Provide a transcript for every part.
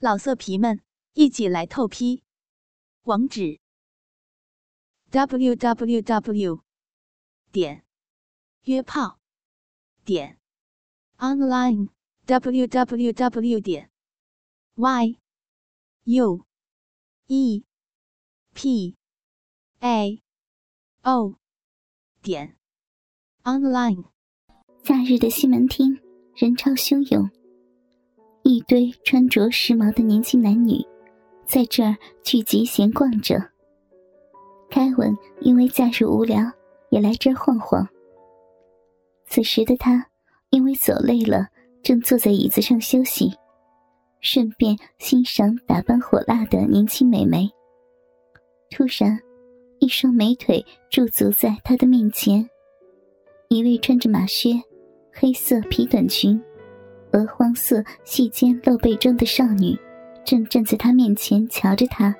老色皮们，一起来透批！网址：w w w 点约炮点 online w w w 点 y u e p a o 点 online。假日的西门町人潮汹涌。一堆穿着时髦的年轻男女，在这儿聚集闲逛着。凯文因为假日无聊，也来这儿晃晃。此时的他因为走累了，正坐在椅子上休息，顺便欣赏打扮火辣的年轻美眉。突然，一双美腿驻足在他的面前，一位穿着马靴、黑色皮短裙。鹅黄色细肩露背装的少女，正站在他面前瞧着他。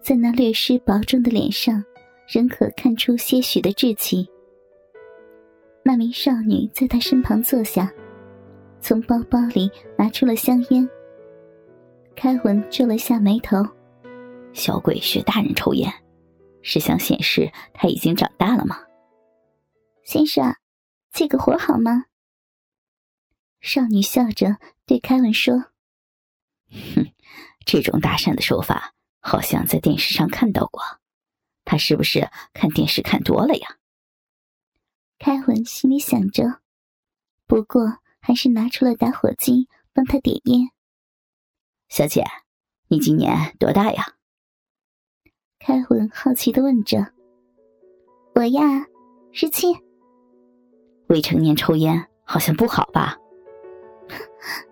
在那略施薄妆的脸上，仍可看出些许的稚气。那名少女在他身旁坐下，从包包里拿出了香烟。开文皱了下眉头：“小鬼学大人抽烟，是想显示他已经长大了吗？”先生，借个活好吗？少女笑着对凯文说：“哼，这种搭讪的手法好像在电视上看到过。他是不是看电视看多了呀？”凯文心里想着，不过还是拿出了打火机帮他点烟。小姐，你今年多大呀？凯文好奇的问着。“我呀，十七。”未成年抽烟好像不好吧？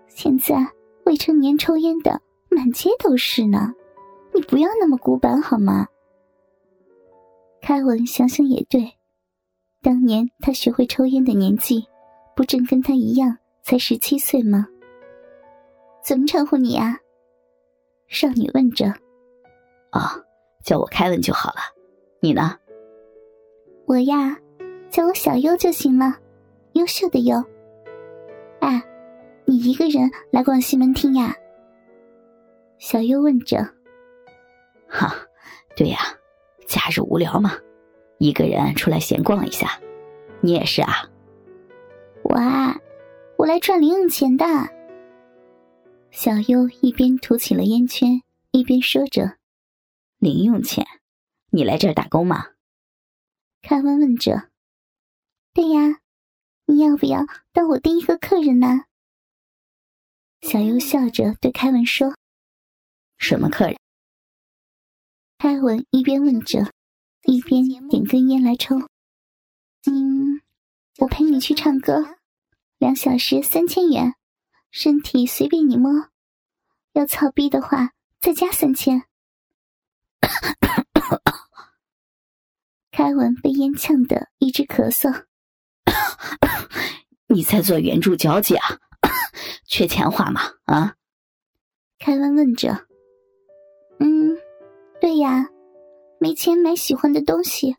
现在未成年抽烟的满街都是呢，你不要那么古板好吗？凯文想想也对，当年他学会抽烟的年纪，不正跟他一样才十七岁吗？怎么称呼你啊？少女问着。哦，叫我凯文就好了。你呢？我呀，叫我小优就行了，优秀的优。哎。你一个人来逛西门町呀？小优问着。哈，对呀，假日无聊嘛，一个人出来闲逛一下。你也是啊？我啊，我来赚零用钱的。小优一边吐起了烟圈，一边说着：“零用钱，你来这儿打工吗？”凯文问着。对呀，你要不要当我第一个客人呢？小优笑着对凯文说：“什么客人？”凯文一边问着，一边点根烟来抽。“嗯，我陪你去唱歌，两小时三千元，身体随便你摸，要操逼的话再加三千。”凯文被烟呛得一直咳嗽。“你在做援助交际啊？”缺钱花吗？啊？凯文问着。嗯，对呀，没钱买喜欢的东西，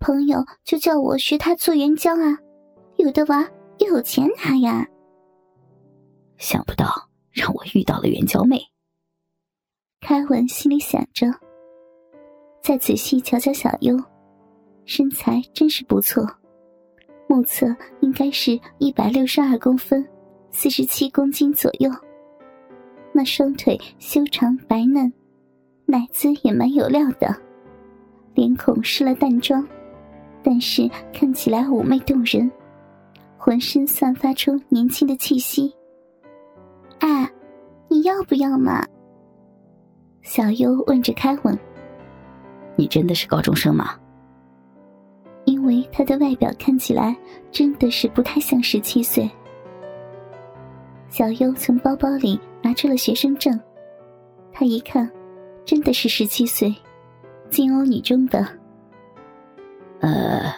朋友就叫我学他做援交啊，有的玩又有钱拿呀。想不到让我遇到了援交妹。凯文心里想着。再仔细瞧瞧小优，身材真是不错，目测应该是一百六十二公分。四十七公斤左右，那双腿修长白嫩，奶子也蛮有料的，脸孔施了淡妆，但是看起来妩媚动人，浑身散发出年轻的气息。啊，你要不要嘛？小优问着开文：“你真的是高中生吗？”因为他的外表看起来真的是不太像十七岁。小优从包包里拿出了学生证，他一看，真的是十七岁，金欧女中的。呃，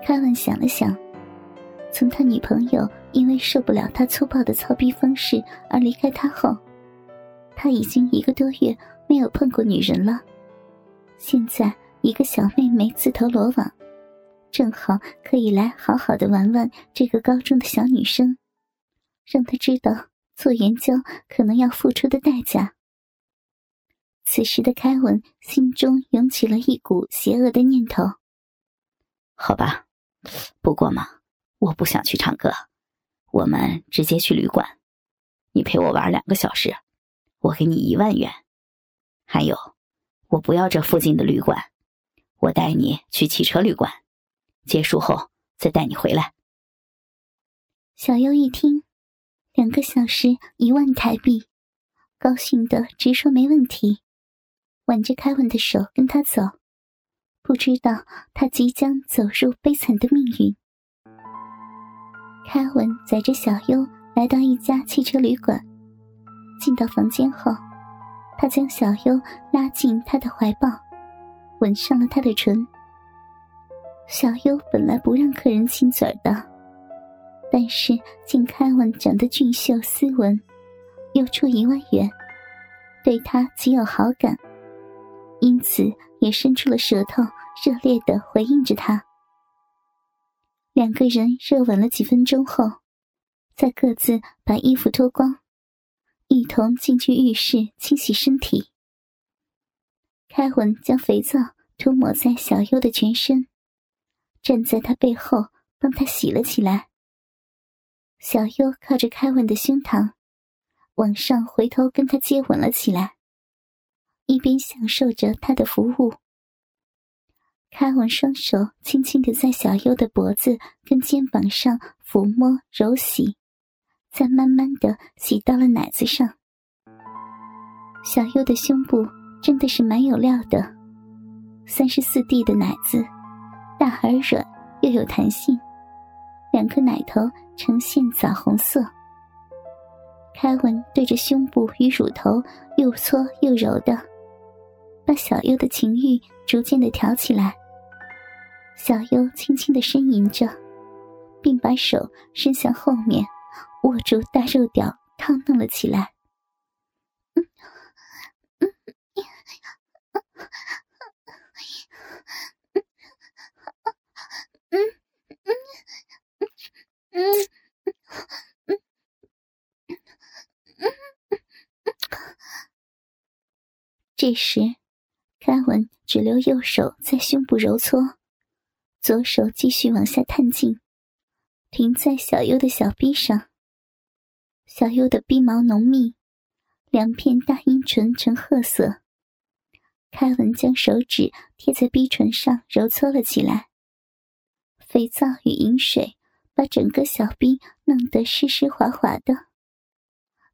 凯文想了想，从他女朋友因为受不了他粗暴的操逼方式而离开他后，他已经一个多月没有碰过女人了。现在一个小妹妹自投罗网，正好可以来好好的玩玩这个高中的小女生。让他知道做援交可能要付出的代价。此时的凯文心中涌起了一股邪恶的念头。好吧，不过嘛，我不想去唱歌，我们直接去旅馆。你陪我玩两个小时，我给你一万元。还有，我不要这附近的旅馆，我带你去汽车旅馆，结束后再带你回来。小优一听，两个小时一万台币，高兴的直说没问题，挽着凯文的手跟他走，不知道他即将走入悲惨的命运。凯文载着小优来到一家汽车旅馆，进到房间后，他将小优拉进他的怀抱，吻上了他的唇。小优本来不让客人亲嘴的。但是见凯文长得俊秀斯文，又出一万元，对他极有好感，因此也伸出了舌头，热烈的回应着他。两个人热吻了几分钟后，再各自把衣服脱光，一同进去浴室清洗身体。凯文将肥皂涂抹在小优的全身，站在他背后帮他洗了起来。小优靠着凯文的胸膛，往上回头跟他接吻了起来，一边享受着他的服务。凯文双手轻轻的在小优的脖子跟肩膀上抚摸揉洗，再慢慢的洗到了奶子上。小优的胸部真的是蛮有料的，三十四 D 的奶子，大而软又有弹性。两颗奶头呈现枣红色。凯文对着胸部与乳头又搓又揉的，把小优的情欲逐渐的挑起来。小优轻轻的呻吟着，并把手伸向后面，握住大肉屌，烫弄了起来。嗯这时，凯文只留右手在胸部揉搓，左手继续往下探进，停在小优的小臂上。小优的鼻毛浓密，两片大阴唇呈褐色。凯文将手指贴在鼻唇上揉搓了起来，肥皂与饮水。把整个小臂弄得湿湿滑滑的，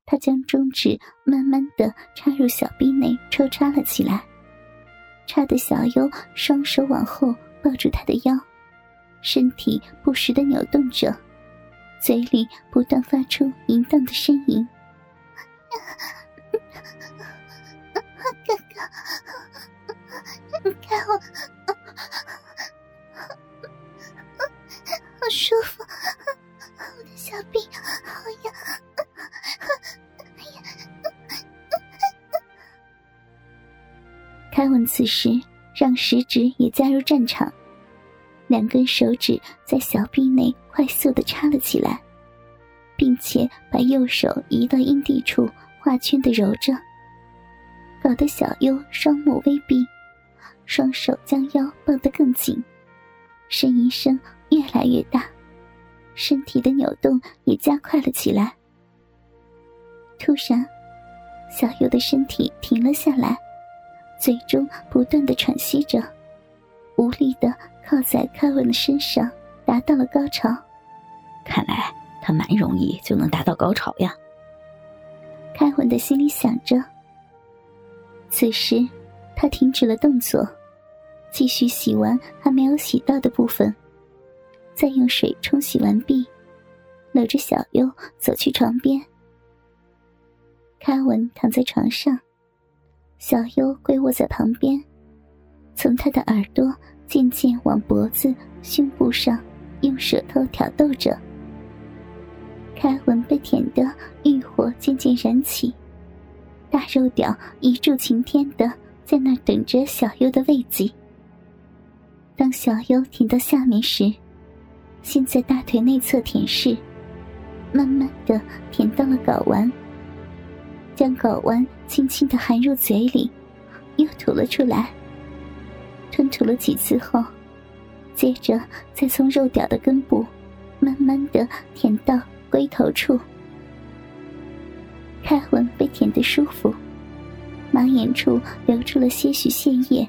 他将中指慢慢的插入小臂内抽插了起来，插的小优双手往后抱住他的腰，身体不时的扭动着，嘴里不断发出淫荡的呻吟。哥哥，开我，好舒服。我的小臂，好痒！凯文此时让食指也加入战场，两根手指在小臂内快速的插了起来，并且把右手移到阴蒂处画圈的揉着，搞得小优双目微闭，双手将腰抱得更紧，呻吟声越来越大。身体的扭动也加快了起来。突然，小优的身体停了下来，嘴中不断的喘息着，无力的靠在凯文的身上，达到了高潮。看来他蛮容易就能达到高潮呀。凯文的心里想着。此时，他停止了动作，继续洗完还没有洗到的部分。再用水冲洗完毕，搂着小优走去床边。凯文躺在床上，小优跪卧在旁边，从他的耳朵渐渐往脖子、胸部上用舌头挑逗着。开文被舔得欲火渐渐燃起，大肉屌一柱擎天的在那等着小优的慰藉。当小优舔到下面时，先在大腿内侧舔舐，慢慢的舔到了睾丸，将睾丸轻轻的含入嘴里，又吐了出来。吞吐了几次后，接着再从肉屌的根部慢慢的舔到龟头处。开文被舔得舒服，马眼处流出了些许腺液。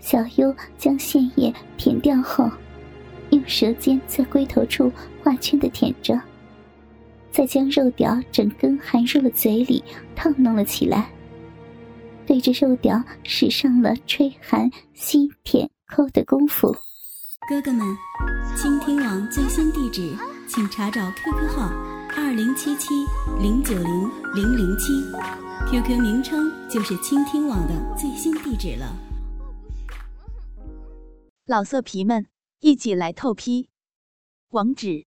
小优将腺液舔掉后，用舌尖在龟头处画圈的舔着，再将肉屌整根含入了嘴里，烫弄了起来。对着肉屌使上了吹、含、吸、舔、抠的功夫。哥哥们，倾听网最新地址，请查找 QQ 号二零七七零九零零零七，QQ 名称就是倾听网的最新地址了。老色皮们，一起来透批，网址